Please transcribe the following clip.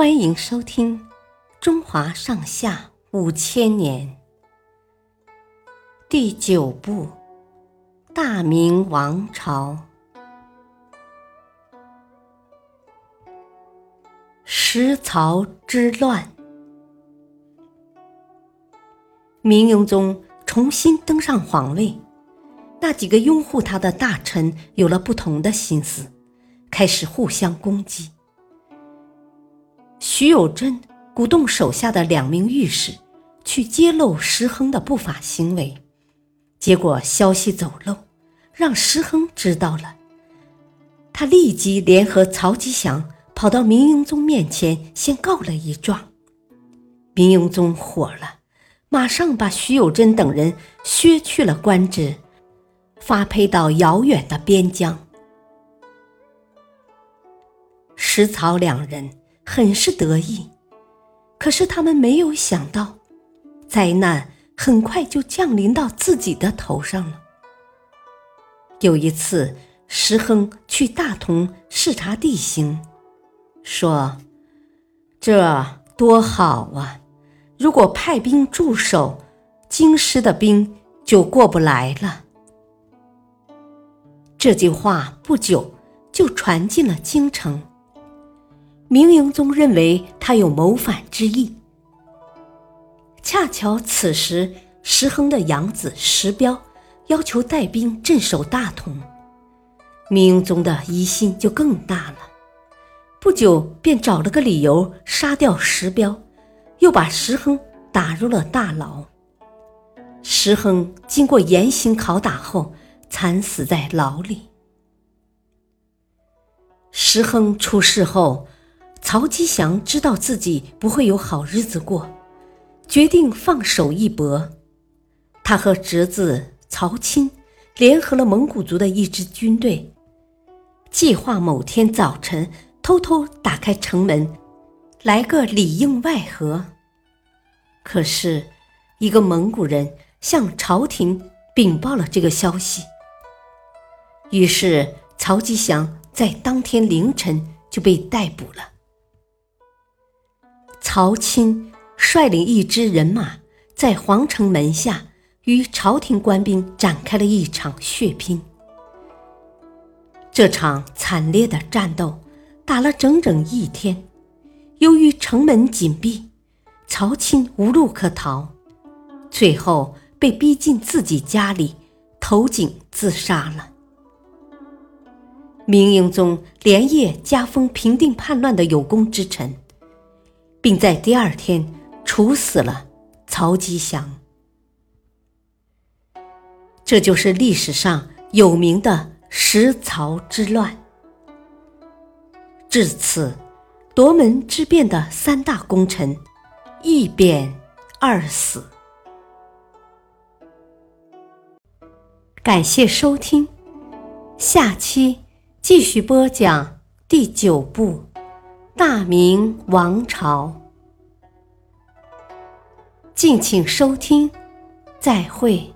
欢迎收听《中华上下五千年》第九部《大明王朝》十曹之乱。明英宗重新登上皇位，那几个拥护他的大臣有了不同的心思，开始互相攻击。徐有贞鼓动手下的两名御史去揭露石亨的不法行为，结果消息走漏，让石亨知道了。他立即联合曹吉祥跑到明英宗面前，先告了一状。明英宗火了，马上把徐有贞等人削去了官职，发配到遥远的边疆。石曹两人。很是得意，可是他们没有想到，灾难很快就降临到自己的头上了。有一次，石亨去大同视察地形，说：“这多好啊！如果派兵驻守，京师的兵就过不来了。”这句话不久就传进了京城。明英宗认为他有谋反之意，恰巧此时石亨的养子石彪要求带兵镇守大同，明英宗的疑心就更大了。不久便找了个理由杀掉石彪，又把石亨打入了大牢。石亨经过严刑拷打后，惨死在牢里。石亨出事后。曹吉祥知道自己不会有好日子过，决定放手一搏。他和侄子曹钦联合了蒙古族的一支军队，计划某天早晨偷偷打开城门，来个里应外合。可是，一个蒙古人向朝廷禀报了这个消息，于是曹吉祥在当天凌晨就被逮捕了。曹钦率领一支人马，在皇城门下与朝廷官兵展开了一场血拼。这场惨烈的战斗打了整整一天，由于城门紧闭，曹钦无路可逃，最后被逼进自己家里，投井自杀了。明英宗连夜加封平定叛乱的有功之臣。并在第二天处死了曹吉祥。这就是历史上有名的石曹之乱。至此，夺门之变的三大功臣一贬二死。感谢收听，下期继续播讲第九部。大明王朝，敬请收听，再会。